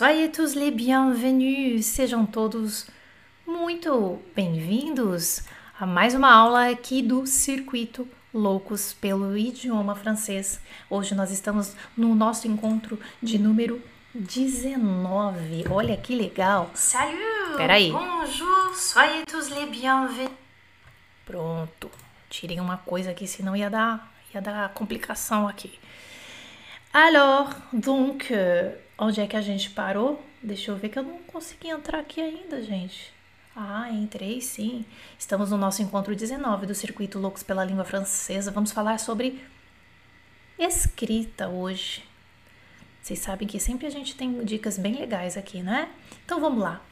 Soyez tous les bienvenus, sejam todos muito bem-vindos a mais uma aula aqui do Circuito Loucos pelo Idioma Francês. Hoje nós estamos no nosso encontro de número 19. Olha que legal! Salut! Peraí. Bonjour! Soyez tous les bienvenus. Pronto. Tirei uma coisa aqui, senão ia dar, ia dar complicação aqui. Alors, donc, euh, onde é que a gente parou? Deixa eu ver que eu não consegui entrar aqui ainda, gente. Ah, entrei sim. Estamos no nosso encontro 19 do Circuito Loucos pela Língua Francesa. Vamos falar sobre escrita hoje. Vocês sabem que sempre a gente tem dicas bem legais aqui, né? Então vamos lá.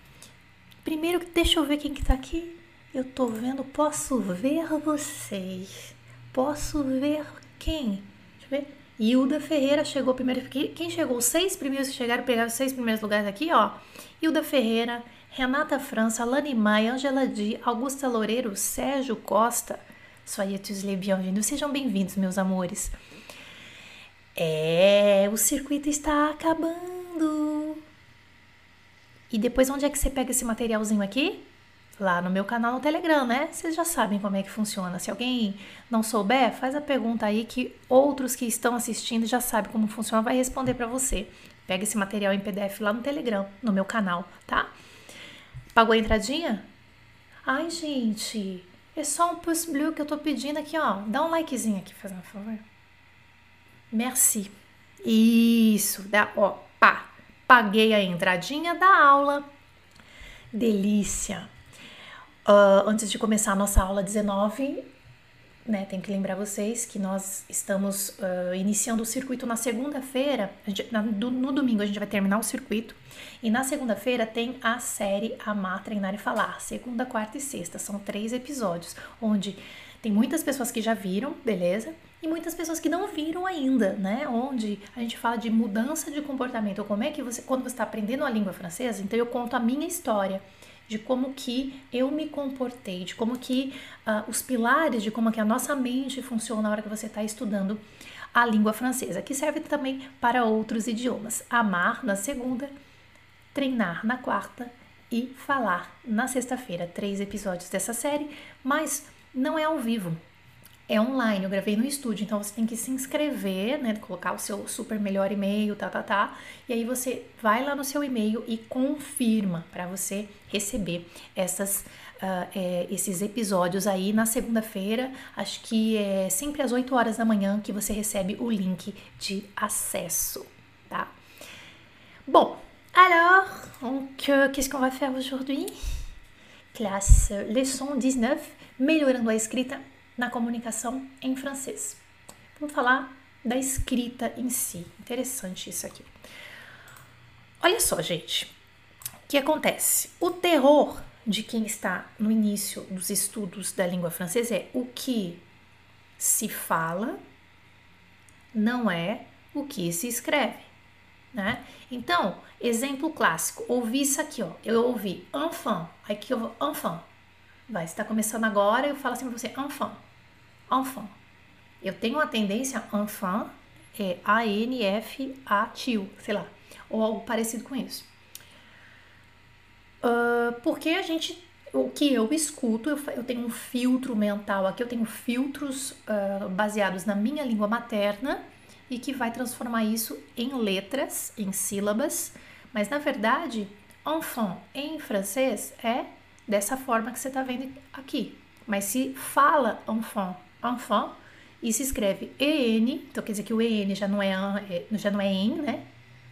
Primeiro, deixa eu ver quem que tá aqui. Eu tô vendo, posso ver vocês. Posso ver quem? Deixa eu ver. Hilda Ferreira chegou primeiro. Quem chegou? Os seis primeiros que chegaram, pegaram os seis primeiros lugares aqui, ó. Hilda Ferreira, Renata França, Alane Maia, Angela Di, Augusta Loureiro, Sérgio Costa. Soyez tous. Sejam bem-vindos, meus amores. É, o circuito está acabando. E depois, onde é que você pega esse materialzinho aqui? Lá no meu canal no Telegram, né? Vocês já sabem como é que funciona. Se alguém não souber, faz a pergunta aí que outros que estão assistindo já sabem como funciona, vai responder para você. Pega esse material em PDF lá no Telegram, no meu canal, tá? Pagou a entradinha? Ai, gente, é só um pouce bleu que eu tô pedindo aqui, ó. Dá um likezinho aqui, fazendo favor. Merci. Isso, dá, ó, pá. Paguei a entradinha da aula. Delícia. Uh, antes de começar a nossa aula 19, né, tenho que lembrar vocês que nós estamos uh, iniciando o circuito na segunda-feira. No domingo a gente vai terminar o circuito. E na segunda-feira tem a série Amar, Treinar e Falar. Segunda, quarta e sexta. São três episódios, onde tem muitas pessoas que já viram, beleza? E muitas pessoas que não viram ainda, né? Onde a gente fala de mudança de comportamento. Como é que você, quando você está aprendendo a língua francesa, então eu conto a minha história de como que eu me comportei, de como que uh, os pilares de como que a nossa mente funciona na hora que você está estudando a língua francesa, que serve também para outros idiomas. Amar na segunda, treinar na quarta e falar na sexta-feira. Três episódios dessa série, mas não é ao vivo é online, eu gravei no estúdio, então você tem que se inscrever, né, colocar o seu super melhor e-mail, tá, tá, tá, e aí você vai lá no seu e-mail e confirma para você receber essas, uh, é, esses episódios aí na segunda-feira, acho que é sempre às 8 horas da manhã que você recebe o link de acesso, tá? Bon, alors, donc, qu'est-ce qu'on va faire aujourd'hui? Classe leçon 19, melhorando a escrita na comunicação em francês. Vamos falar da escrita em si. Interessante isso aqui. Olha só, gente. O que acontece? O terror de quem está no início dos estudos da língua francesa é o que se fala não é o que se escreve, né? Então, exemplo clássico, ouvi isso aqui, ó. Eu ouvi enfant, aqui eu vou enfant. Vai, está começando agora, eu falo assim para você enfant enfant. Eu tenho uma tendência enfant, é A-N-F-A, tio, sei lá, ou algo parecido com isso. Uh, porque a gente, o que eu escuto, eu, eu, tenho um filtro mental aqui, eu tenho filtros uh, baseados na minha língua materna e que vai transformar isso em letras, em sílabas, mas na verdade, enfant em francês é dessa forma que você está vendo aqui. Mas se fala enfant enfant, e se escreve EN, então quer dizer que o EN já não é, é já não é EN, né?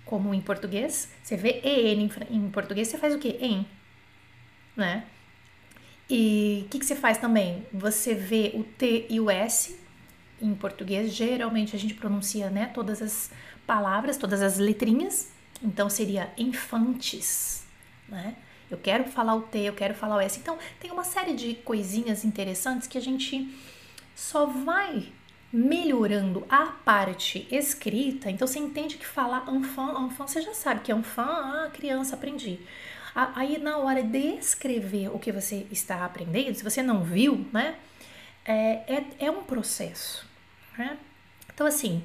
Como em português. Você vê EN em, em português, você faz o quê? EN, né? E o que, que você faz também? Você vê o T e o S em português, geralmente a gente pronuncia, né, todas as palavras, todas as letrinhas. Então seria infantes, né? Eu quero falar o T, eu quero falar o S. Então tem uma série de coisinhas interessantes que a gente só vai melhorando a parte escrita. Então você entende que falar enfant, enfant, você já sabe que é enfant, ah, criança, aprendi. Aí na hora de escrever o que você está aprendendo, se você não viu, né, é, é, é um processo. Né? Então assim,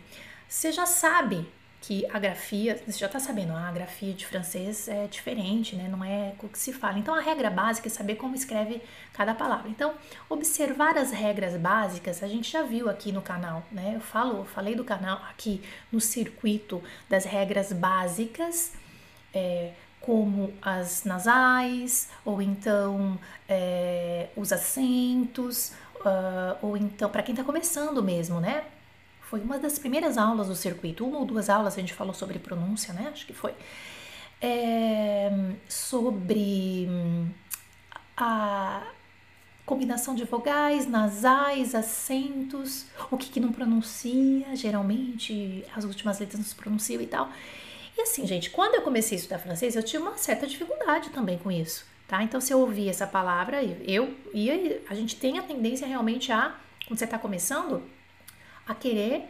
você já sabe que a grafia, você já está sabendo, a grafia de francês é diferente, né? Não é o que se fala. Então, a regra básica é saber como escreve cada palavra. Então, observar as regras básicas, a gente já viu aqui no canal, né? Eu falo, eu falei do canal aqui no circuito das regras básicas, é, como as nasais, ou então é, os acentos, uh, ou então, para quem está começando mesmo, né? Foi uma das primeiras aulas do circuito, uma ou duas aulas a gente falou sobre pronúncia, né? Acho que foi. É, sobre a combinação de vogais, nasais, acentos, o que, que não pronuncia, geralmente as últimas letras não se pronunciam e tal. E assim, gente, quando eu comecei a estudar francês, eu tinha uma certa dificuldade também com isso, tá? Então, se eu ouvir essa palavra, eu e a gente tem a tendência realmente a, quando você está começando, a querer.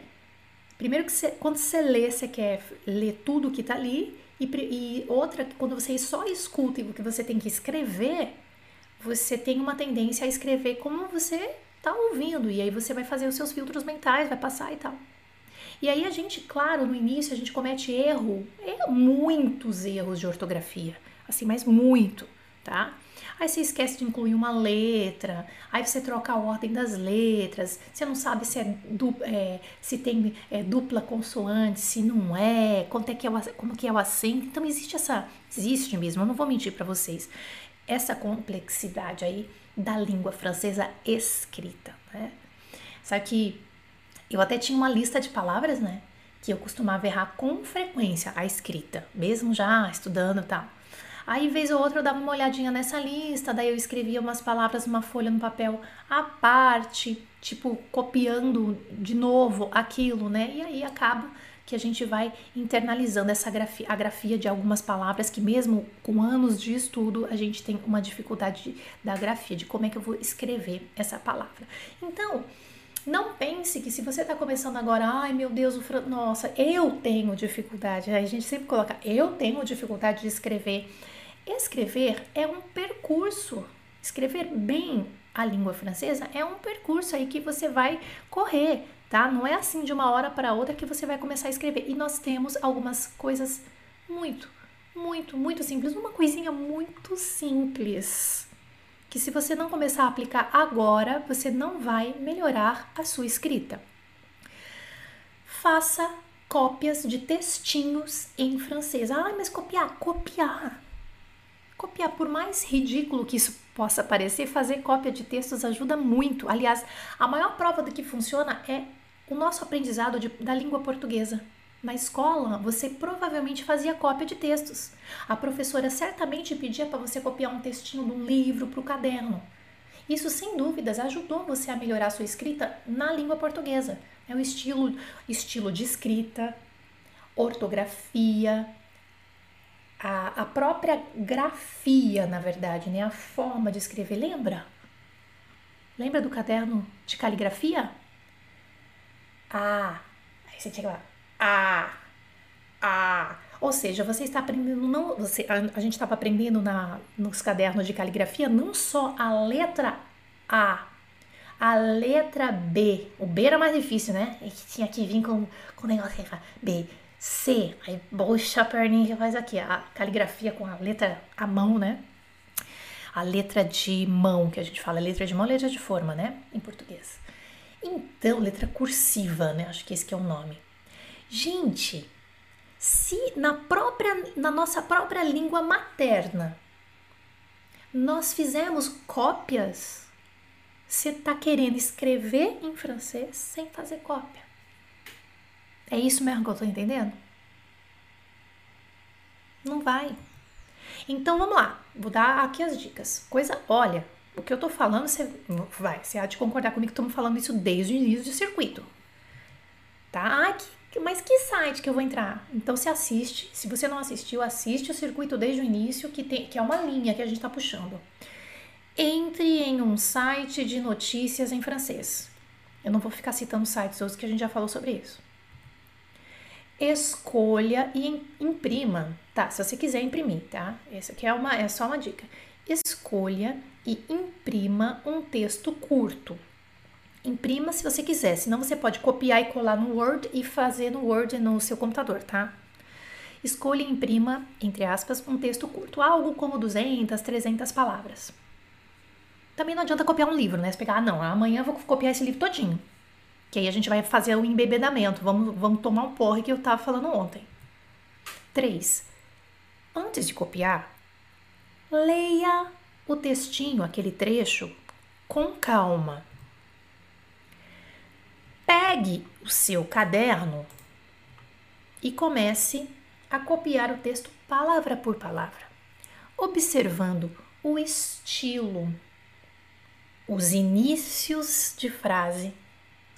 Primeiro que você, quando você lê, você quer ler tudo que está ali, e, e outra, quando você só escuta e o que você tem que escrever, você tem uma tendência a escrever como você está ouvindo, e aí você vai fazer os seus filtros mentais, vai passar e tal. E aí a gente, claro, no início a gente comete erro, é muitos erros de ortografia, assim, mas muito, tá? Aí você esquece de incluir uma letra, aí você troca a ordem das letras, você não sabe se, é, é se tem é, dupla consoante, se não é, quanto é que é o, como que é o acento. Então existe essa, existe mesmo, eu não vou mentir para vocês, essa complexidade aí da língua francesa escrita, né? Sabe que eu até tinha uma lista de palavras, né? Que eu costumava errar com frequência a escrita, mesmo já estudando e tal. Aí, vez ou outra, eu dava uma olhadinha nessa lista, daí eu escrevia umas palavras numa folha no papel à parte, tipo, copiando de novo aquilo, né? E aí acaba que a gente vai internalizando essa grafia, a grafia de algumas palavras que mesmo com anos de estudo a gente tem uma dificuldade da grafia, de como é que eu vou escrever essa palavra. Então, não pense que se você está começando agora, ai meu Deus, o fran... nossa, eu tenho dificuldade. A gente sempre coloca, eu tenho dificuldade de escrever. Escrever é um percurso. Escrever bem a língua francesa é um percurso aí que você vai correr, tá? Não é assim de uma hora para outra que você vai começar a escrever. E nós temos algumas coisas muito, muito, muito simples. Uma coisinha muito simples que se você não começar a aplicar agora, você não vai melhorar a sua escrita. Faça cópias de textinhos em francês. Ah, mas copiar, copiar. Copiar, por mais ridículo que isso possa parecer, fazer cópia de textos ajuda muito. Aliás, a maior prova do que funciona é o nosso aprendizado de, da língua portuguesa. Na escola, você provavelmente fazia cópia de textos. A professora certamente pedia para você copiar um textinho de um livro para o caderno. Isso, sem dúvidas, ajudou você a melhorar a sua escrita na língua portuguesa. É o estilo, estilo de escrita, ortografia, a, a própria grafia, na verdade, né? a forma de escrever. Lembra? Lembra do caderno de caligrafia? Ah, aí você tinha lá a, a. Ou seja, você está aprendendo não, você, a, a gente estava aprendendo na, nos cadernos de caligrafia não só a letra A, a letra B. O B era mais difícil, né? E tinha que vir com com o negócio que fala B, C. Aí puxa a perninha que faz aqui a caligrafia com a letra a mão, né? A letra de mão que a gente fala, letra de mão, letra de forma, né? Em português. Então, letra cursiva, né? Acho que esse que é o nome. Gente, se na própria na nossa própria língua materna nós fizemos cópias, você está querendo escrever em francês sem fazer cópia. É isso mesmo que eu estou entendendo? Não vai. Então vamos lá, vou dar aqui as dicas. Coisa, olha, o que eu tô falando, você vai, você há de concordar comigo que estamos falando isso desde o início do circuito. Tá? Mas que site que eu vou entrar? Então se assiste, se você não assistiu, assiste o circuito desde o início, que, tem, que é uma linha que a gente está puxando. Entre em um site de notícias em francês. Eu não vou ficar citando sites outros que a gente já falou sobre isso. Escolha e imprima. Tá, se você quiser imprimir, tá? Essa aqui é, uma, é só uma dica. Escolha e imprima um texto curto Imprima se você quiser, senão você pode copiar e colar no Word e fazer no Word no seu computador, tá? Escolha e imprima, entre aspas, um texto curto, algo como 200, 300 palavras. Também não adianta copiar um livro, né? Você pegar, ah, não, amanhã eu vou copiar esse livro todinho. Que aí a gente vai fazer o embebedamento, vamos, vamos tomar um porre que eu tava falando ontem. 3. Antes de copiar, leia o textinho, aquele trecho, com calma pegue o seu caderno e comece a copiar o texto palavra por palavra, observando o estilo, os inícios de frase.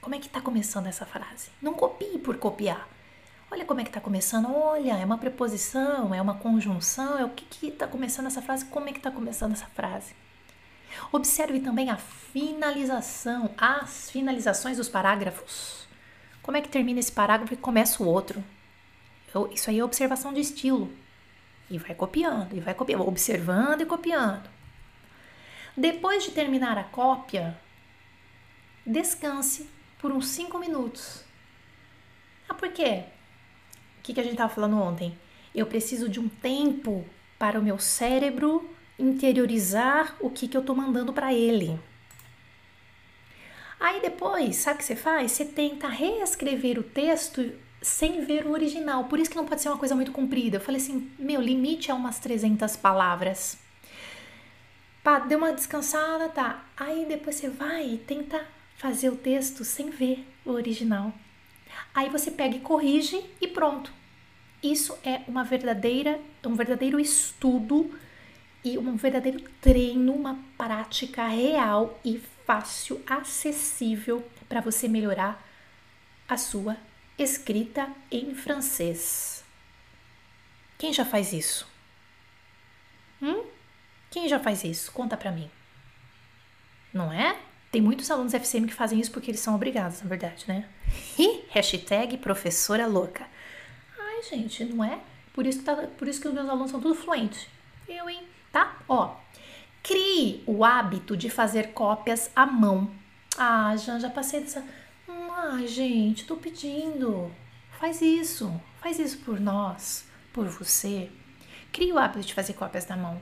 Como é que está começando essa frase? Não copie por copiar. Olha como é que está começando. Olha, é uma preposição, é uma conjunção, é o que está começando essa frase, como é que está começando essa frase. Observe também a finalização, as finalizações dos parágrafos. Como é que termina esse parágrafo e começa o outro? Eu, isso aí é observação de estilo. E vai copiando, e vai copiando, observando e copiando. Depois de terminar a cópia, descanse por uns 5 minutos. Ah, por quê? O que, que a gente estava falando ontem? Eu preciso de um tempo para o meu cérebro interiorizar o que, que eu estou mandando para ele. Aí depois, sabe o que você faz? Você tenta reescrever o texto sem ver o original. Por isso que não pode ser uma coisa muito comprida. Eu falei assim, meu, limite é umas 300 palavras. Pá, deu uma descansada, tá. Aí depois você vai e tenta fazer o texto sem ver o original. Aí você pega e corrige e pronto. Isso é uma verdadeira, um verdadeiro estudo e um verdadeiro treino, uma prática real e fácil, acessível para você melhorar a sua escrita em francês. Quem já faz isso? Hum? Quem já faz isso? Conta para mim. Não é? Tem muitos alunos FCM que fazem isso porque eles são obrigados, na verdade, né? E hashtag professora louca. Ai, gente, não é? Por isso, que tá, por isso que os meus alunos são tudo fluentes. Eu, hein? tá? Ó, crie o hábito de fazer cópias à mão. Ah, já, já passei dessa. Ah, gente, tô pedindo. Faz isso, faz isso por nós, por você. Crie o hábito de fazer cópias da mão.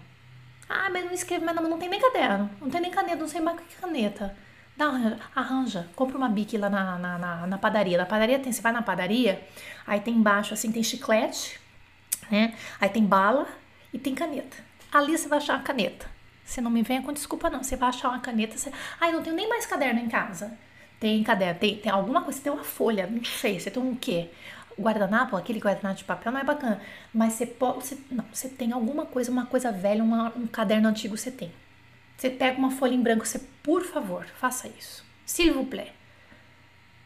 Ah, mas não escreve, mas não, não tem nem caderno, não tem nem caneta, não sei mais que caneta. Dá, arranja, compra uma bique lá na, na, na, na, padaria. Na padaria tem, você vai na padaria, aí tem embaixo assim, tem chiclete, né? Aí tem bala e tem caneta ali você vai achar uma caneta. Você não me venha com desculpa, não. Você vai achar uma caneta. Você... Ai, não tenho nem mais caderno em casa. Tem caderno, tem, tem alguma coisa, você tem uma folha, não sei, você tem um quê? Guardanapo, aquele guardanapo de papel não é bacana. Mas você pode. Você, não, você tem alguma coisa, uma coisa velha, uma, um caderno antigo você tem. Você pega uma folha em branco, você, por favor, faça isso. S'il vous plaît.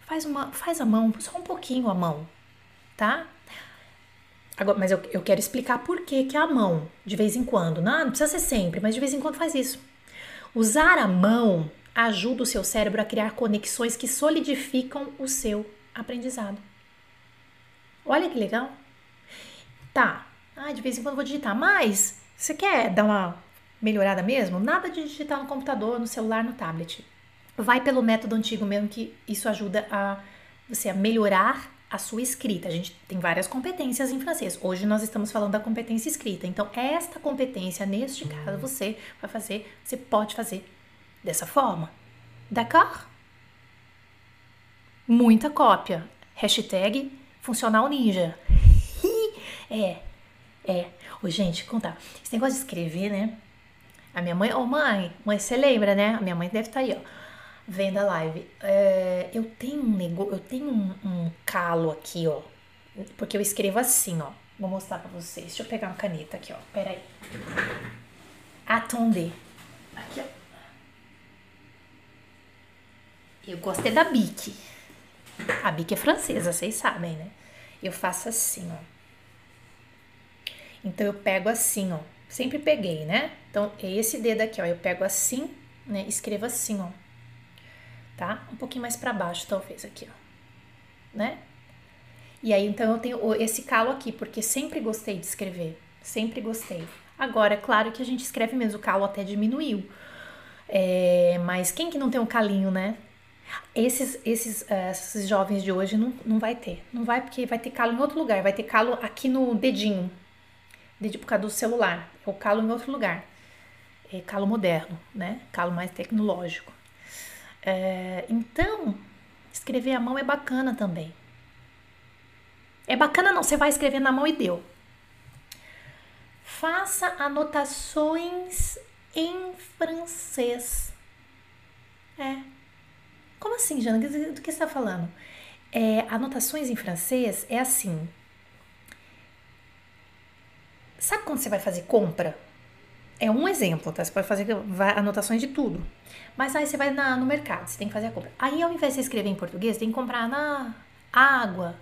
Faz, uma, faz a mão, só um pouquinho a mão, tá? Agora, mas eu, eu quero explicar por que, que a mão, de vez em quando. Não, não precisa ser sempre, mas de vez em quando faz isso. Usar a mão ajuda o seu cérebro a criar conexões que solidificam o seu aprendizado. Olha que legal. Tá, ah, de vez em quando vou digitar, mas você quer dar uma melhorada mesmo? Nada de digitar no computador, no celular, no tablet. Vai pelo método antigo mesmo, que isso ajuda a você a melhorar a sua escrita. A gente tem várias competências em francês. Hoje nós estamos falando da competência escrita. Então, esta competência, neste caso, você vai fazer, você pode fazer dessa forma. D'accord? Muita cópia. Hashtag funcional ninja. é, é. Ô, gente, contar. Esse negócio de escrever, né? A minha mãe, ô oh, mãe, mãe, você lembra, né? A minha mãe deve estar tá aí, ó vendo a live. É, eu tenho um negócio, eu tenho um, um, calo aqui, ó. Porque eu escrevo assim, ó. Vou mostrar pra vocês. Deixa eu pegar uma caneta aqui, ó. Pera aí. Attendez. Aqui, ó. Eu gostei da Bic. A Bic é francesa, vocês sabem, né? Eu faço assim, ó. Então eu pego assim, ó. Sempre peguei, né? Então é esse dedo aqui, ó. Eu pego assim, né? Escrevo assim, ó tá? Um pouquinho mais para baixo, talvez, aqui, ó. Né? E aí, então, eu tenho esse calo aqui, porque sempre gostei de escrever. Sempre gostei. Agora, é claro que a gente escreve mesmo, o calo até diminuiu. É, mas quem que não tem um calinho, né? Esses, esses, uh, esses jovens de hoje não, não vai ter. Não vai porque vai ter calo em outro lugar. Vai ter calo aqui no dedinho. Dedinho por causa do celular. Ou calo em outro lugar. É calo moderno, né? Calo mais tecnológico. É, então, escrever à mão é bacana também. É bacana não, você vai escrever na mão e deu. Faça anotações em francês. É, como assim, Jana? Do que você está falando? É, anotações em francês é assim. Sabe quando você vai fazer compra? É um exemplo, tá? Você pode fazer anotações de tudo. Mas aí você vai na, no mercado, você tem que fazer a compra. Aí ao invés de escrever em português, tem que comprar na água,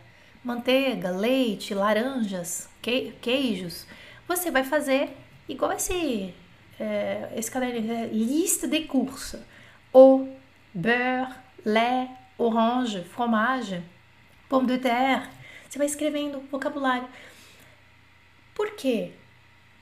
manteiga, leite, laranjas, que, queijos. Você vai fazer igual esse, é, esse caderno, é, lista de curso. O beurre, lait, orange, fromage, pomme de terre. Você vai escrevendo vocabulário. Por quê?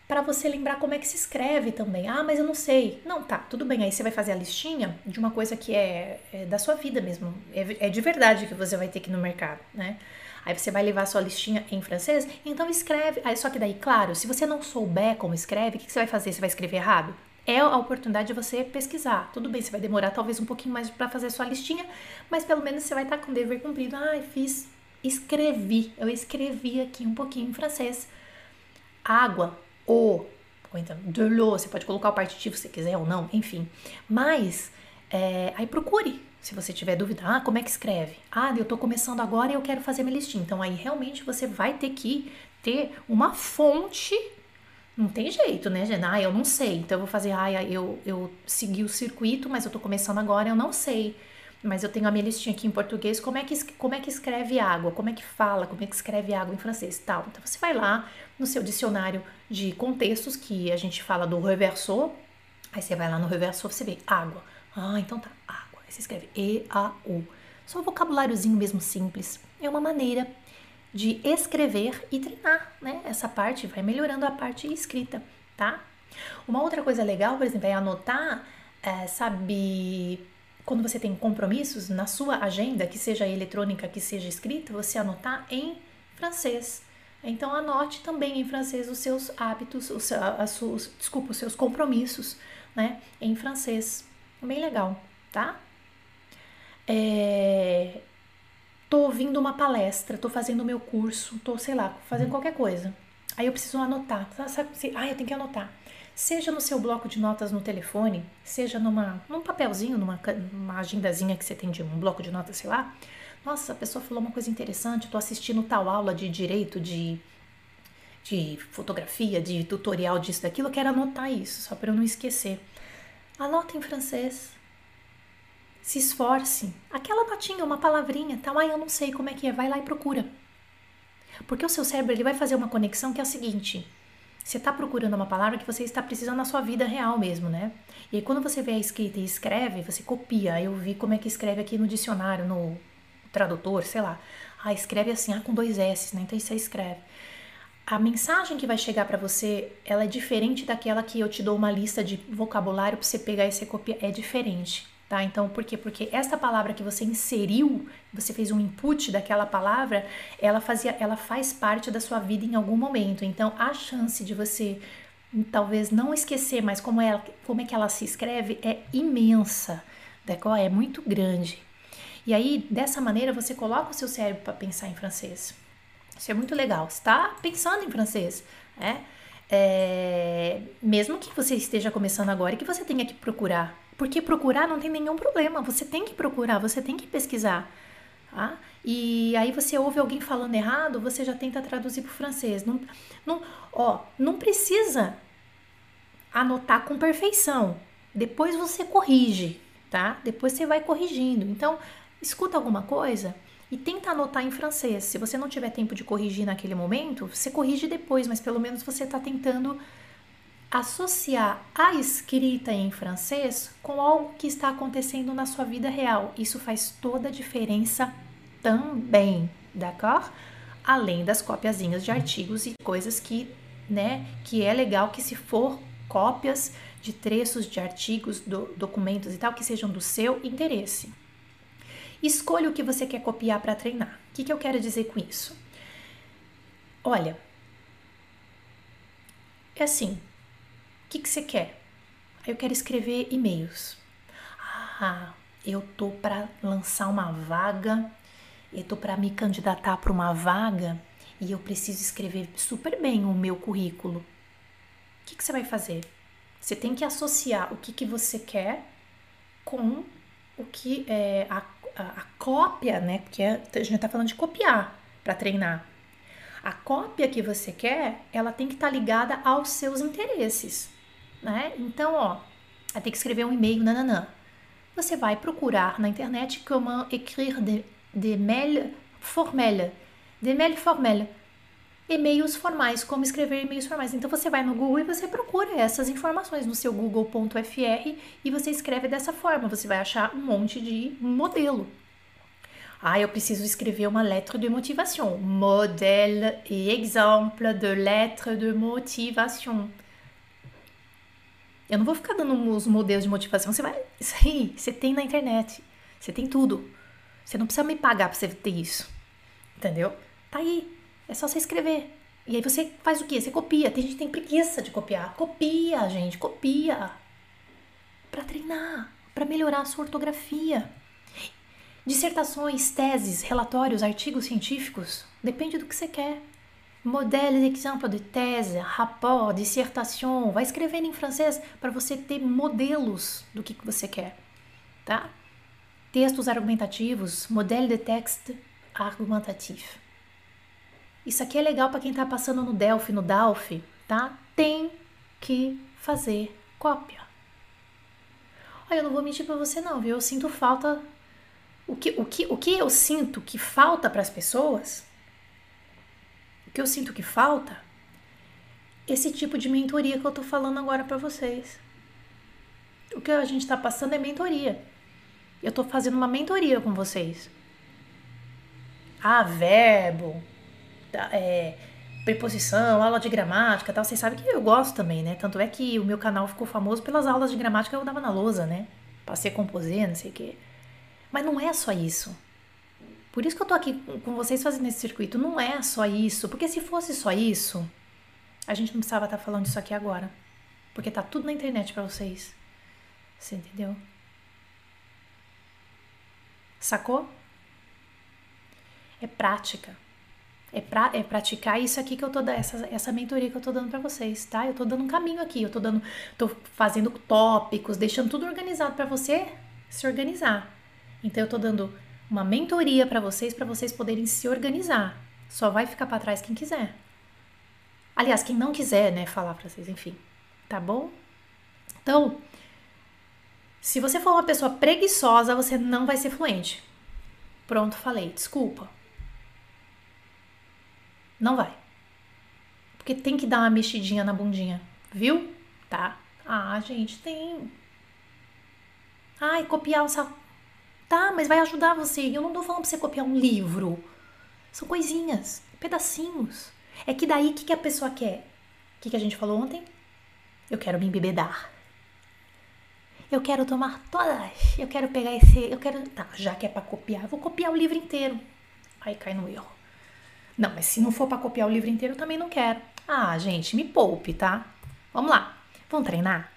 Para você lembrar como é que se escreve também. Ah, mas eu não sei. Não, tá, tudo bem. Aí você vai fazer a listinha de uma coisa que é, é da sua vida mesmo. É, é, de verdade que você vai ter que ir no mercado, né? Aí você vai levar sua listinha em francês, então escreve. Aí, só que daí, claro, se você não souber como escreve, o que, que você vai fazer? Você vai escrever errado? É a oportunidade de você pesquisar. Tudo bem, você vai demorar talvez um pouquinho mais para fazer sua listinha, mas pelo menos você vai estar tá com o dever cumprido. Ah, fiz, escrevi, eu escrevi aqui um pouquinho em francês. Água, o, ou então de l'eau, você pode colocar o partitivo se quiser ou não, enfim. Mas, é, aí procure, se você tiver dúvida, ah, como é que escreve? Ah, eu tô começando agora e eu quero fazer minha listinha. Então aí realmente você vai ter que ter uma fonte não tem jeito, né, Gena? Ah, eu não sei. Então eu vou fazer, ah, eu, eu segui o circuito, mas eu tô começando agora, eu não sei. Mas eu tenho a minha listinha aqui em português, como é que, como é que escreve água, como é que fala, como é que escreve água em francês tal. Então você vai lá no seu dicionário de contextos, que a gente fala do reverso, aí você vai lá no reverso, você vê água. Ah, então tá, água. Aí você escreve E-A-U. Só um vocabuláriozinho mesmo simples. É uma maneira de escrever e treinar, né? Essa parte vai melhorando a parte escrita, tá? Uma outra coisa legal, por exemplo, é anotar, é, sabe, quando você tem compromissos na sua agenda, que seja eletrônica, que seja escrita, você anotar em francês. Então anote também em francês os seus hábitos, os, seus, desculpa, os seus compromissos, né? Em francês. Bem legal, tá? É, tô ouvindo uma palestra, tô fazendo meu curso, tô, sei lá, fazendo qualquer coisa. Aí eu preciso anotar. Sabe? Ah, eu tenho que anotar. Seja no seu bloco de notas no telefone, seja numa, num papelzinho, numa, numa agendazinha que você tem de um bloco de notas, sei lá. Nossa, a pessoa falou uma coisa interessante, tô assistindo tal aula de direito, de, de fotografia, de tutorial disso, daquilo, eu quero anotar isso, só para eu não esquecer. Anota em francês, se esforce. Aquela notinha, uma palavrinha, tal, ah, eu não sei como é que é, vai lá e procura. Porque o seu cérebro ele vai fazer uma conexão que é a seguinte: você está procurando uma palavra que você está precisando na sua vida real mesmo, né? E aí, quando você vê a escrita e escreve, você copia. Eu vi como é que escreve aqui no dicionário, no tradutor, sei lá. Ah, escreve assim, ah, com dois S, né? Então você escreve. A mensagem que vai chegar para você, ela é diferente daquela que eu te dou uma lista de vocabulário para você pegar e você copiar. É diferente tá? Então, por quê? Porque esta palavra que você inseriu, você fez um input daquela palavra, ela fazia, ela faz parte da sua vida em algum momento. Então, a chance de você talvez não esquecer, mas como é, como é que ela se escreve é imensa, d'accord? É muito grande. E aí, dessa maneira, você coloca o seu cérebro para pensar em francês. Isso é muito legal. Está pensando em francês, né? É, mesmo que você esteja começando agora e que você tenha que procurar porque procurar não tem nenhum problema, você tem que procurar, você tem que pesquisar. Tá? E aí você ouve alguém falando errado, você já tenta traduzir para o francês. Não, não, ó, não precisa anotar com perfeição. Depois você corrige, tá? Depois você vai corrigindo. Então, escuta alguma coisa e tenta anotar em francês. Se você não tiver tempo de corrigir naquele momento, você corrige depois, mas pelo menos você está tentando associar a escrita em francês com algo que está acontecendo na sua vida real. Isso faz toda a diferença também, d'accord? Além das copiazinhas de artigos e coisas que, né, que é legal que se for cópias de trechos de artigos, do, documentos e tal, que sejam do seu interesse. Escolha o que você quer copiar para treinar. O que, que eu quero dizer com isso? Olha, é assim, que, que você quer? Eu quero escrever e-mails. Ah, eu tô para lançar uma vaga, eu tô para me candidatar para uma vaga e eu preciso escrever super bem o meu currículo. O que, que você vai fazer? Você tem que associar o que, que você quer com o que é a, a, a cópia, né? Porque a gente está falando de copiar para treinar. A cópia que você quer, ela tem que estar tá ligada aos seus interesses, né? Então, ó, vai ter que escrever um e-mail, nananã. Você vai procurar na internet como écrire des de mails formels, des mails formels, e-mails formais, como escrever e-mails formais. Então você vai no Google e você procura essas informações no seu google.fr e você escreve dessa forma. Você vai achar um monte de modelo. Ah, eu preciso escrever uma lettre de motivação. Modèle e exemple de lettre de motivação. Eu não vou ficar dando os modelos de motivação. Você vai. Isso aí, você tem na internet. Você tem tudo. Você não precisa me pagar pra você ter isso. Entendeu? Tá aí. É só você escrever. E aí você faz o quê? Você copia. Tem gente que tem preguiça de copiar. Copia, gente, copia. Para treinar, para melhorar a sua ortografia. Dissertações, teses, relatórios, artigos científicos, depende do que você quer. Modèle d'exemple de thèse, rapport, dissertação, vai escrevendo em francês para você ter modelos do que você quer, tá? Textos argumentativos, modèle de texte argumentatif. Isso aqui é legal para quem está passando no Delphi, no Dalphi, tá? Tem que fazer cópia. Olha, eu não vou mentir para você não, viu? Eu sinto falta o que, o que, o que eu sinto que falta para as pessoas, que eu sinto que falta, esse tipo de mentoria que eu tô falando agora para vocês. O que a gente está passando é mentoria. Eu tô fazendo uma mentoria com vocês. Ah, verbo, tá, é, preposição, aula de gramática tal. Vocês sabem que eu gosto também, né? Tanto é que o meu canal ficou famoso pelas aulas de gramática que eu dava na lousa, né? Passei a composer, não sei o quê. Mas não é só isso. Por isso que eu tô aqui com vocês fazendo esse circuito. Não é só isso. Porque se fosse só isso, a gente não precisava estar tá falando isso aqui agora. Porque tá tudo na internet para vocês. Você entendeu? Sacou? É prática. É, pra, é praticar isso aqui que eu tô dando, essa, essa mentoria que eu tô dando para vocês, tá? Eu tô dando um caminho aqui, eu tô dando, tô fazendo tópicos, deixando tudo organizado para você se organizar. Então eu tô dando uma mentoria para vocês, para vocês poderem se organizar. Só vai ficar para trás quem quiser. Aliás, quem não quiser, né, falar para vocês, enfim. Tá bom? Então, se você for uma pessoa preguiçosa, você não vai ser fluente. Pronto, falei. Desculpa. Não vai. Porque tem que dar uma mexidinha na bundinha, viu? Tá? Ah, gente, tem. Ai, copiar o saco. Tá, mas vai ajudar você. Eu não tô falando pra você copiar um livro. São coisinhas, pedacinhos. É que daí o que, que a pessoa quer? O que, que a gente falou ontem? Eu quero me embebedar. Eu quero tomar todas. Eu quero pegar esse. Eu quero. Tá, já que é pra copiar, eu vou copiar o livro inteiro. Aí cai no erro. Não, mas se não for para copiar o livro inteiro, eu também não quero. Ah, gente, me poupe, tá? Vamos lá. Vamos treinar?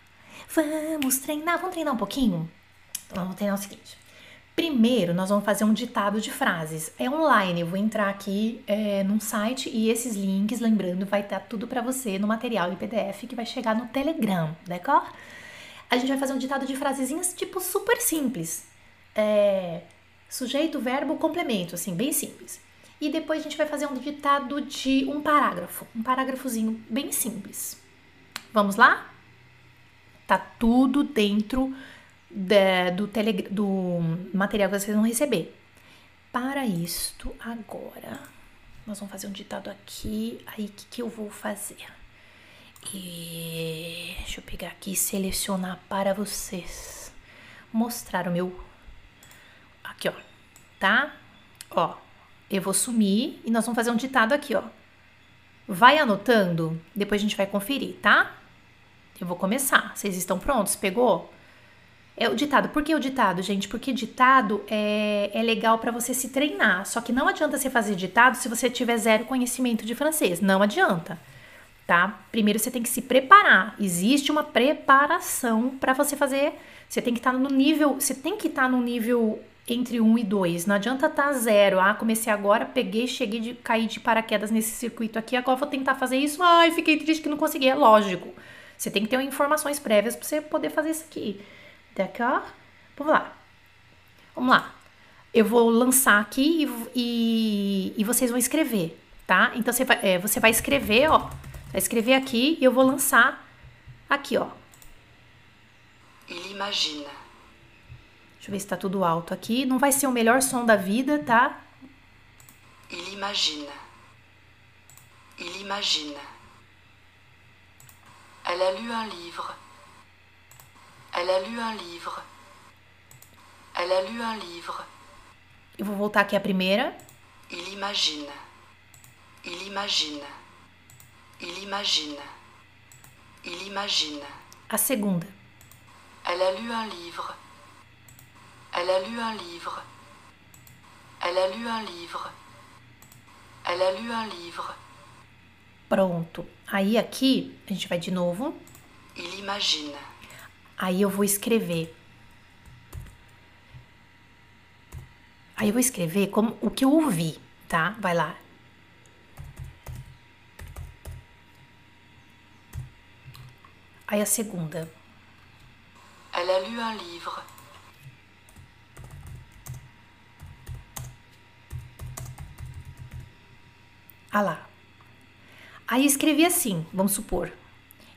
Vamos treinar. Vamos treinar um pouquinho? Então, vamos treinar o seguinte. Primeiro, nós vamos fazer um ditado de frases. É online, eu vou entrar aqui é, num site e esses links, lembrando, vai estar tudo para você no material em PDF que vai chegar no Telegram, d'accord? A gente vai fazer um ditado de frasezinhas tipo super simples. É, sujeito, verbo, complemento, assim, bem simples. E depois a gente vai fazer um ditado de um parágrafo, um parágrafozinho bem simples. Vamos lá? Tá tudo dentro da, do, tele, do material que vocês vão receber. Para isto, agora, nós vamos fazer um ditado aqui. Aí, o que, que eu vou fazer? E deixa eu pegar aqui e selecionar para vocês. Mostrar o meu. Aqui, ó. Tá? Ó, eu vou sumir e nós vamos fazer um ditado aqui, ó. Vai anotando, depois a gente vai conferir, tá? Eu vou começar. Vocês estão prontos? Pegou? É o ditado. Por que o ditado, gente? Porque ditado é, é legal para você se treinar. Só que não adianta você fazer ditado se você tiver zero conhecimento de francês. Não adianta, tá? Primeiro você tem que se preparar. Existe uma preparação para você fazer. Você tem que estar tá no nível. Você tem que estar tá no nível entre 1 um e 2. Não adianta estar tá zero. Ah, comecei agora, peguei, cheguei de cair de paraquedas nesse circuito aqui, agora vou tentar fazer isso. Ai, fiquei triste que não consegui. É lógico. Você tem que ter informações prévias para você poder fazer isso aqui. D'accord? Vamos lá. Vamos lá. Eu vou lançar aqui e, e, e vocês vão escrever, tá? Então você vai, é, você vai escrever, ó. Vai escrever aqui e eu vou lançar aqui, ó. Il imagina. Deixa eu ver se tá tudo alto aqui. Não vai ser o melhor som da vida, tá? Il imagina. Il imagina. Elle a lu un livre. Elle a lu un livre. Elle a lu un livre. Eu vou voltar aqui a primeira. Il imagine. Il imagine. Il imagine. Il imagine. A segunda. Elle a lu un livre. Elle a lu un livre. Elle a lu un livre. Elle a lu un livre. Pronto. Aí aqui, a gente vai de novo. Il imagine. Aí eu vou escrever. Aí eu vou escrever como o que eu ouvi, tá? Vai lá. Aí a segunda. Elle a lu un livre. Ah lá. Aí escrevi assim, vamos supor.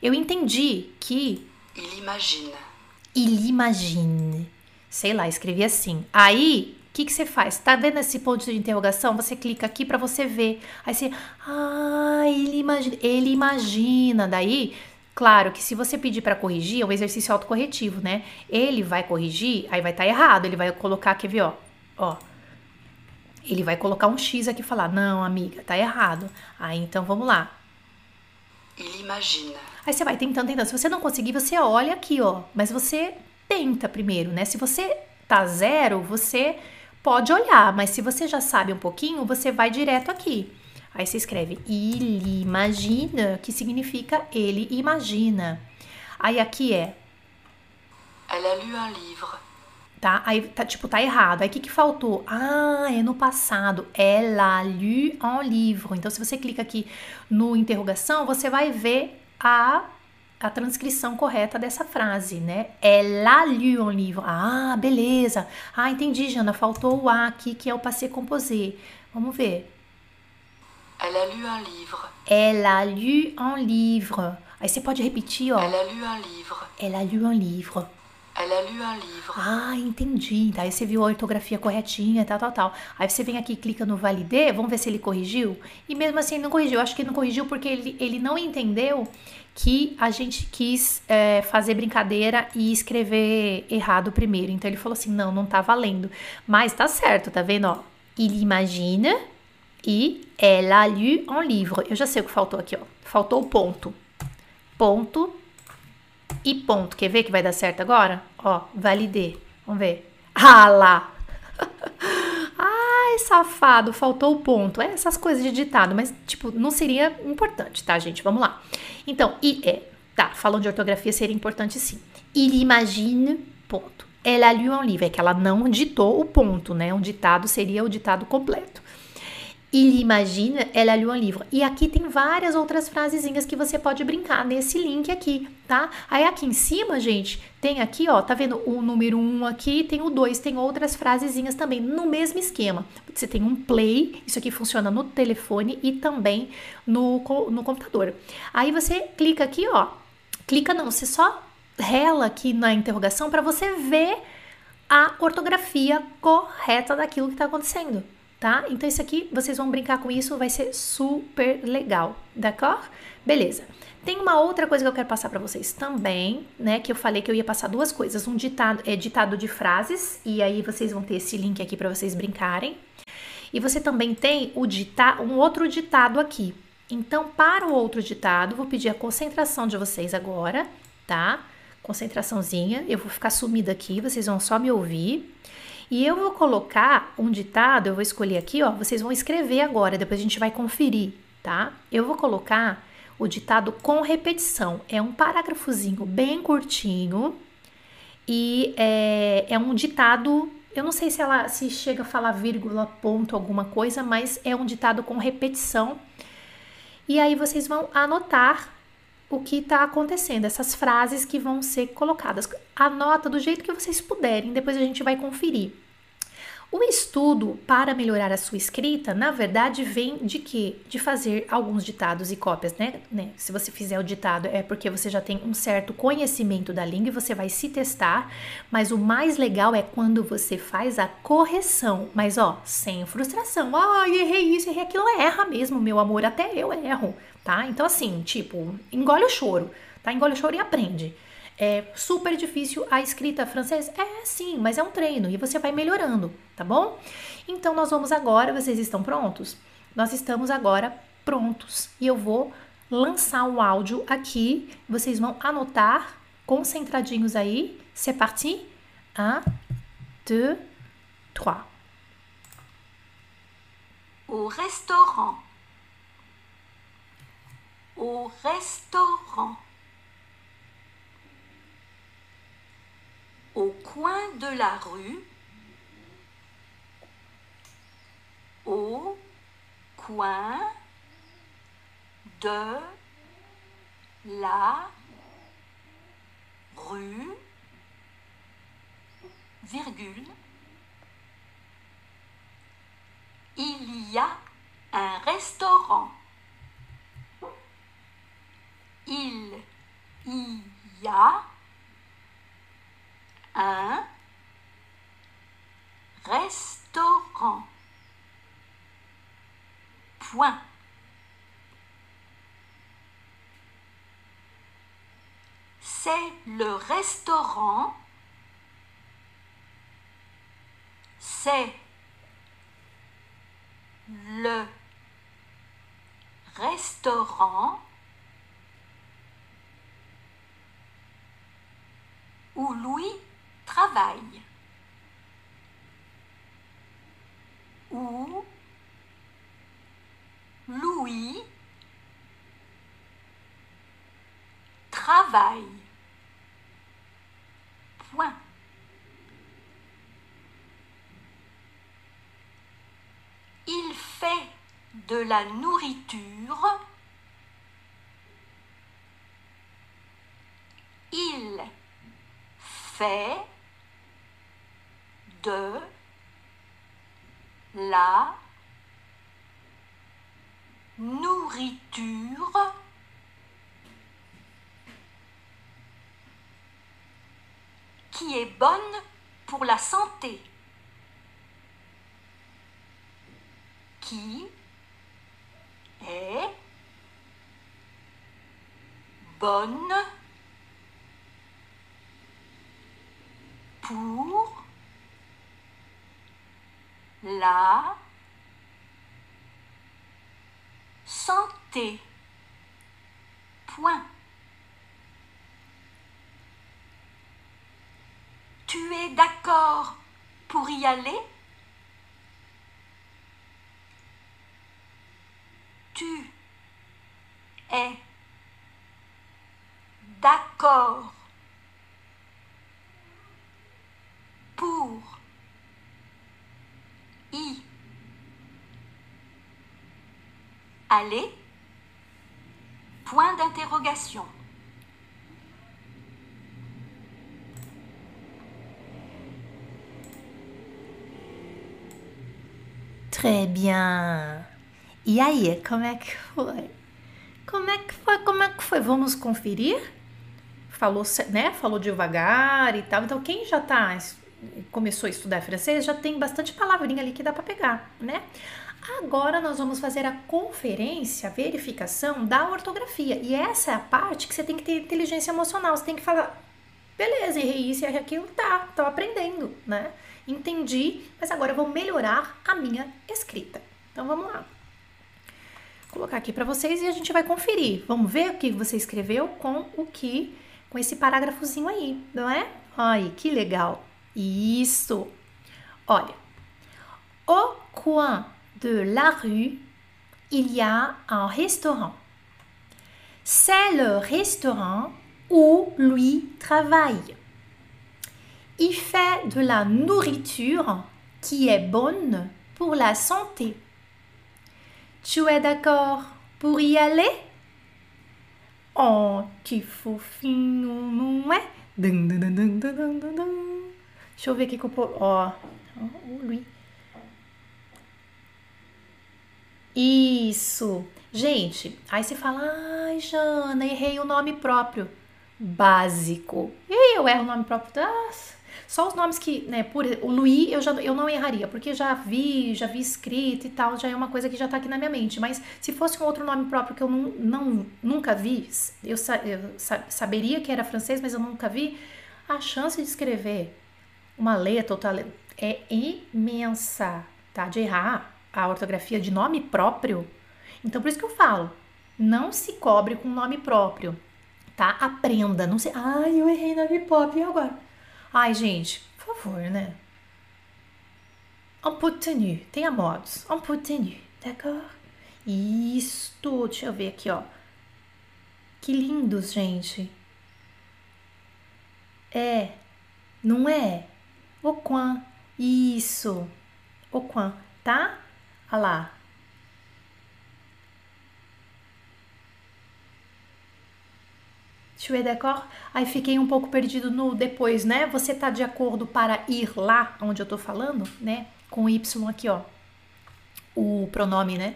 Eu entendi que Il imagine. Il imagine. Sei lá, escrevi assim. Aí, o que, que você faz? Tá vendo esse ponto de interrogação? Você clica aqui para você ver. Aí você, ah, ele imagina. Ele imagina. Daí, claro que se você pedir para corrigir, é um exercício autocorretivo, né? Ele vai corrigir, aí vai estar tá errado. Ele vai colocar, quer ver, ó, ó. Ele vai colocar um X aqui e falar, não, amiga, tá errado. Aí, então, vamos lá. Il imagine. Aí você vai tentando, tentando. Se você não conseguir, você olha aqui, ó. Mas você tenta primeiro, né? Se você tá zero, você pode olhar. Mas se você já sabe um pouquinho, você vai direto aqui. Aí você escreve il imagina, que significa ele imagina. Aí aqui é. Elle a lu un livre. Tá? Aí tá tipo, tá errado. Aí o que, que faltou? Ah, é no passado. Elle a lu un livre. Então, se você clica aqui no interrogação, você vai ver a, a transcrição correta dessa frase, né? Elle a lu un livre. Ah, beleza. Ah, entendi, Jana. Faltou o A aqui, que é o passé composé. Vamos ver. Elle a lu un livre. Elle a lu un livre. Aí você pode repetir, ó. Elle a lu un livre. Elle a lu un livre. Elle a lu un livre. Ah, entendi. Daí você viu a ortografia corretinha, tal, tal, tal. Aí você vem aqui clica no validar, vamos ver se ele corrigiu. E mesmo assim ele não corrigiu. Acho que ele não corrigiu porque ele, ele não entendeu que a gente quis é, fazer brincadeira e escrever errado primeiro. Então ele falou assim: não, não tá valendo. Mas tá certo, tá vendo? Ó, il imagine e elle a lu un livre. Eu já sei o que faltou aqui, ó. Faltou o ponto. Ponto e ponto. Quer ver que vai dar certo agora? Ó, validei. Vamos ver. Ah lá! Ai, safado, faltou o ponto. É essas coisas de ditado, mas, tipo, não seria importante, tá, gente? Vamos lá. Então, e é. Tá, falando de ortografia, seria importante sim. Il imagine, ponto. Elle a lu un livre. É que ela não ditou o ponto, né? Um ditado seria o ditado completo. Il imagine, elle a lu un livre. E aqui tem várias outras frasezinhas que você pode brincar nesse link aqui, tá? Aí aqui em cima, gente, tem aqui, ó, tá vendo o número 1 um aqui, tem o 2, tem outras frasezinhas também no mesmo esquema. Você tem um play, isso aqui funciona no telefone e também no, no computador. Aí você clica aqui, ó, clica não, você só rela aqui na interrogação para você ver a ortografia correta daquilo que está acontecendo tá? Então isso aqui, vocês vão brincar com isso, vai ser super legal, d'accord? Beleza. Tem uma outra coisa que eu quero passar para vocês também, né? Que eu falei que eu ia passar duas coisas. Um ditado, é ditado de frases, e aí vocês vão ter esse link aqui para vocês brincarem. E você também tem o dita, um outro ditado aqui. Então, para o outro ditado, vou pedir a concentração de vocês agora, tá? Concentraçãozinha. Eu vou ficar sumida aqui, vocês vão só me ouvir. E eu vou colocar um ditado, eu vou escolher aqui, ó, vocês vão escrever agora, depois a gente vai conferir, tá? Eu vou colocar o ditado com repetição. É um parágrafozinho bem curtinho e é, é um ditado. Eu não sei se ela se chega a falar vírgula, ponto, alguma coisa, mas é um ditado com repetição. E aí vocês vão anotar o que está acontecendo, essas frases que vão ser colocadas. Anota do jeito que vocês puderem, depois a gente vai conferir. O estudo para melhorar a sua escrita, na verdade, vem de quê? De fazer alguns ditados e cópias, né? né? Se você fizer o ditado, é porque você já tem um certo conhecimento da língua e você vai se testar, mas o mais legal é quando você faz a correção, mas ó, sem frustração. Ah, errei isso, errei aquilo, erra mesmo, meu amor, até eu erro, tá? Então, assim, tipo, engole o choro, tá? Engole o choro e aprende. É super difícil a escrita francesa? É sim, mas é um treino e você vai melhorando, tá bom? Então nós vamos agora, vocês estão prontos? Nós estamos agora prontos e eu vou lançar um áudio aqui, vocês vão anotar concentradinhos aí. C'est parti? Un, deux, trois. Au restaurant. Au restaurant. au coin de la rue, au coin de la rue, virgule, il y a un restaurant. Il y a un restaurant. Point. C'est le restaurant. C'est le restaurant Il fait de la nourriture. Il fait de la nourriture qui est bonne pour la santé. Qui est bonne pour la santé? Point. Tu es d'accord pour y aller? Tu es d'accord pour y aller? Point d'interrogation. Très bien. E aí, como é que foi? Como é que foi? Como é que foi? Vamos conferir? Falou, né? Falou devagar e tal. Então, quem já tá começou a estudar francês, já tem bastante palavrinha ali que dá para pegar, né? Agora nós vamos fazer a conferência, a verificação da ortografia. E essa é a parte que você tem que ter inteligência emocional. Você tem que falar, beleza, errei isso e aquilo, tá, tô aprendendo, né? Entendi, mas agora vou melhorar a minha escrita. Então vamos lá. Vou colocar aqui para vocês e a gente vai conferir. Vamos ver o que você escreveu com o que com esse parágrafozinho aí, não é? Ai, que legal. Isso. Olha. Au coin de la rue, il y a un restaurant. C'est le restaurant où lui travaille. Il fait de la nourriture qui est bonne pour la santé. Tu es d'accord pour y aller? Oh, que fofinho, não é? Dun, dun, dun, dun, dun, dun. Deixa eu ver aqui que eu... Ó, o Luiz. Isso. Gente, aí você fala, ai, Jana, errei o nome próprio. Básico. E eu erro o nome próprio? Nossa. Só os nomes que, né, por o Luí eu já eu não erraria, porque já vi, já vi escrito e tal, já é uma coisa que já tá aqui na minha mente. Mas se fosse um outro nome próprio que eu não, não nunca vi, eu, eu saberia que era francês, mas eu nunca vi, a chance de escrever uma letra ou tal é imensa, tá? De errar a ortografia de nome próprio. Então por isso que eu falo, não se cobre com nome próprio, tá? Aprenda, não sei, ai, eu errei nome próprio e agora? Ai, gente, por favor, né? Un peu tenu, tenha modos. Un peu d'accord? Isto, deixa eu ver aqui, ó. Que lindos, gente. É, não é? O quan, isso. O quan, tá? Olha lá. Tu es d'accord? Aí fiquei um pouco perdido no depois, né? Você tá de acordo para ir lá onde eu tô falando, né? Com Y aqui, ó. O pronome, né?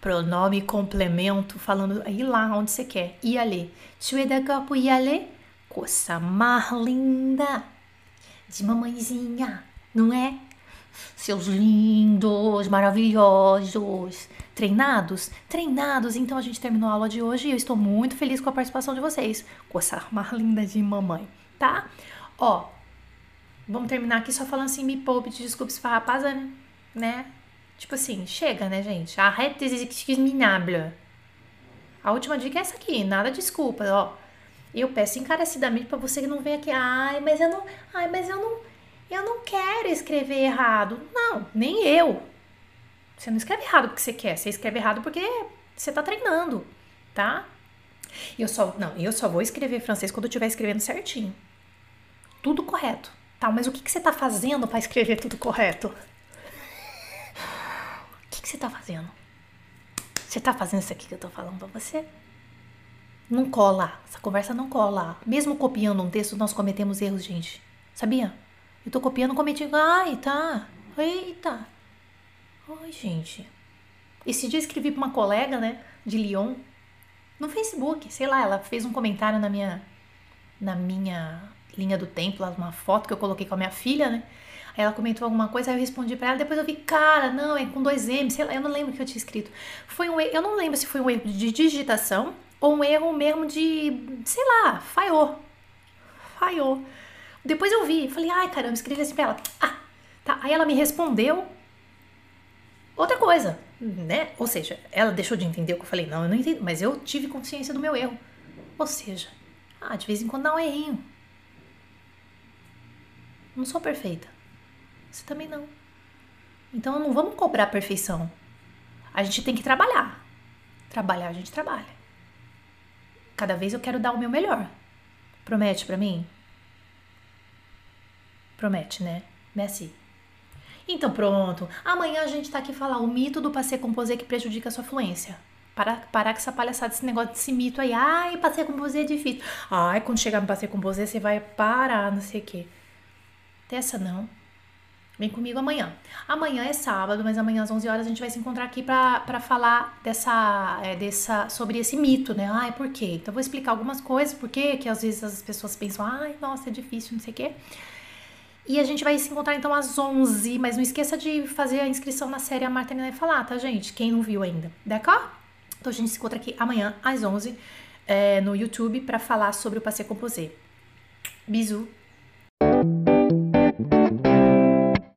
Pronome complemento, falando ir lá onde você quer. Ir ali. Tu es d'accord pour y aller? Coisa mais linda de mamãezinha, não é? Seus lindos, maravilhosos treinados? Treinados! Então a gente terminou a aula de hoje e eu estou muito feliz com a participação de vocês. Com essa mais linda de mamãe, tá? Ó, vamos terminar aqui só falando assim, me poupe de desculpas farrapaza, né? Tipo assim, chega, né, gente? Arrête minables. A última dica é essa aqui, nada de desculpa, ó. Eu peço encarecidamente para você que não vem aqui, ai, mas eu não, ai, mas eu não, eu não quero escrever errado. Não, nem eu. Você não escreve errado porque você quer, você escreve errado porque você tá treinando, tá? Eu só, não, eu só vou escrever francês quando eu estiver escrevendo certinho. Tudo correto. Tá, mas o que, que você tá fazendo para escrever tudo correto? O que, que você tá fazendo? Você tá fazendo isso aqui que eu tô falando pra você? Não cola. Essa conversa não cola. Mesmo copiando um texto, nós cometemos erros, gente. Sabia? Eu tô copiando, cometi. Ai, tá. Eita. Oi, gente. Esse dia eu escrevi pra uma colega, né, de Lyon, no Facebook, sei lá, ela fez um comentário na minha na minha linha do tempo, lá, uma foto que eu coloquei com a minha filha, né? Aí ela comentou alguma coisa, aí eu respondi para ela, depois eu vi, cara, não, é com dois M, sei lá, eu não lembro o que eu tinha escrito. Foi um, eu não lembro se foi um erro de digitação ou um erro mesmo de, sei lá, falhou. Falhou. Depois eu vi, falei, ai, caramba, escrevi assim pra ela. Ah, tá. Aí ela me respondeu outra coisa, né? Ou seja, ela deixou de entender o que eu falei. Não, eu não entendi, mas eu tive consciência do meu erro. Ou seja, ah, de vez em quando dá um errinho. Não sou perfeita. Você também não. Então não vamos cobrar perfeição. A gente tem que trabalhar. Trabalhar, a gente trabalha. Cada vez eu quero dar o meu melhor. Promete para mim? Promete, né? Messi. Então pronto, amanhã a gente tá aqui falar o mito do passé composé que prejudica a sua fluência. Para, parar com essa palhaçada, esse negócio desse mito aí. Ai, passé composé é difícil. Ai, quando chegar no passé composé você vai parar, não sei o quê. Dessa não. Vem comigo amanhã. Amanhã é sábado, mas amanhã às 11 horas a gente vai se encontrar aqui para falar dessa, é, dessa, sobre esse mito, né? Ai, por quê? Então vou explicar algumas coisas, por quê? Que às vezes as pessoas pensam, ai, nossa, é difícil, não sei o quê. E a gente vai se encontrar então às 11, mas não esqueça de fazer a inscrição na série A Marta vai falar, tá, gente? Quem não viu ainda, d'accord? Então a gente se encontra aqui amanhã às 11 é, no YouTube para falar sobre o Passé Composé. Bisous!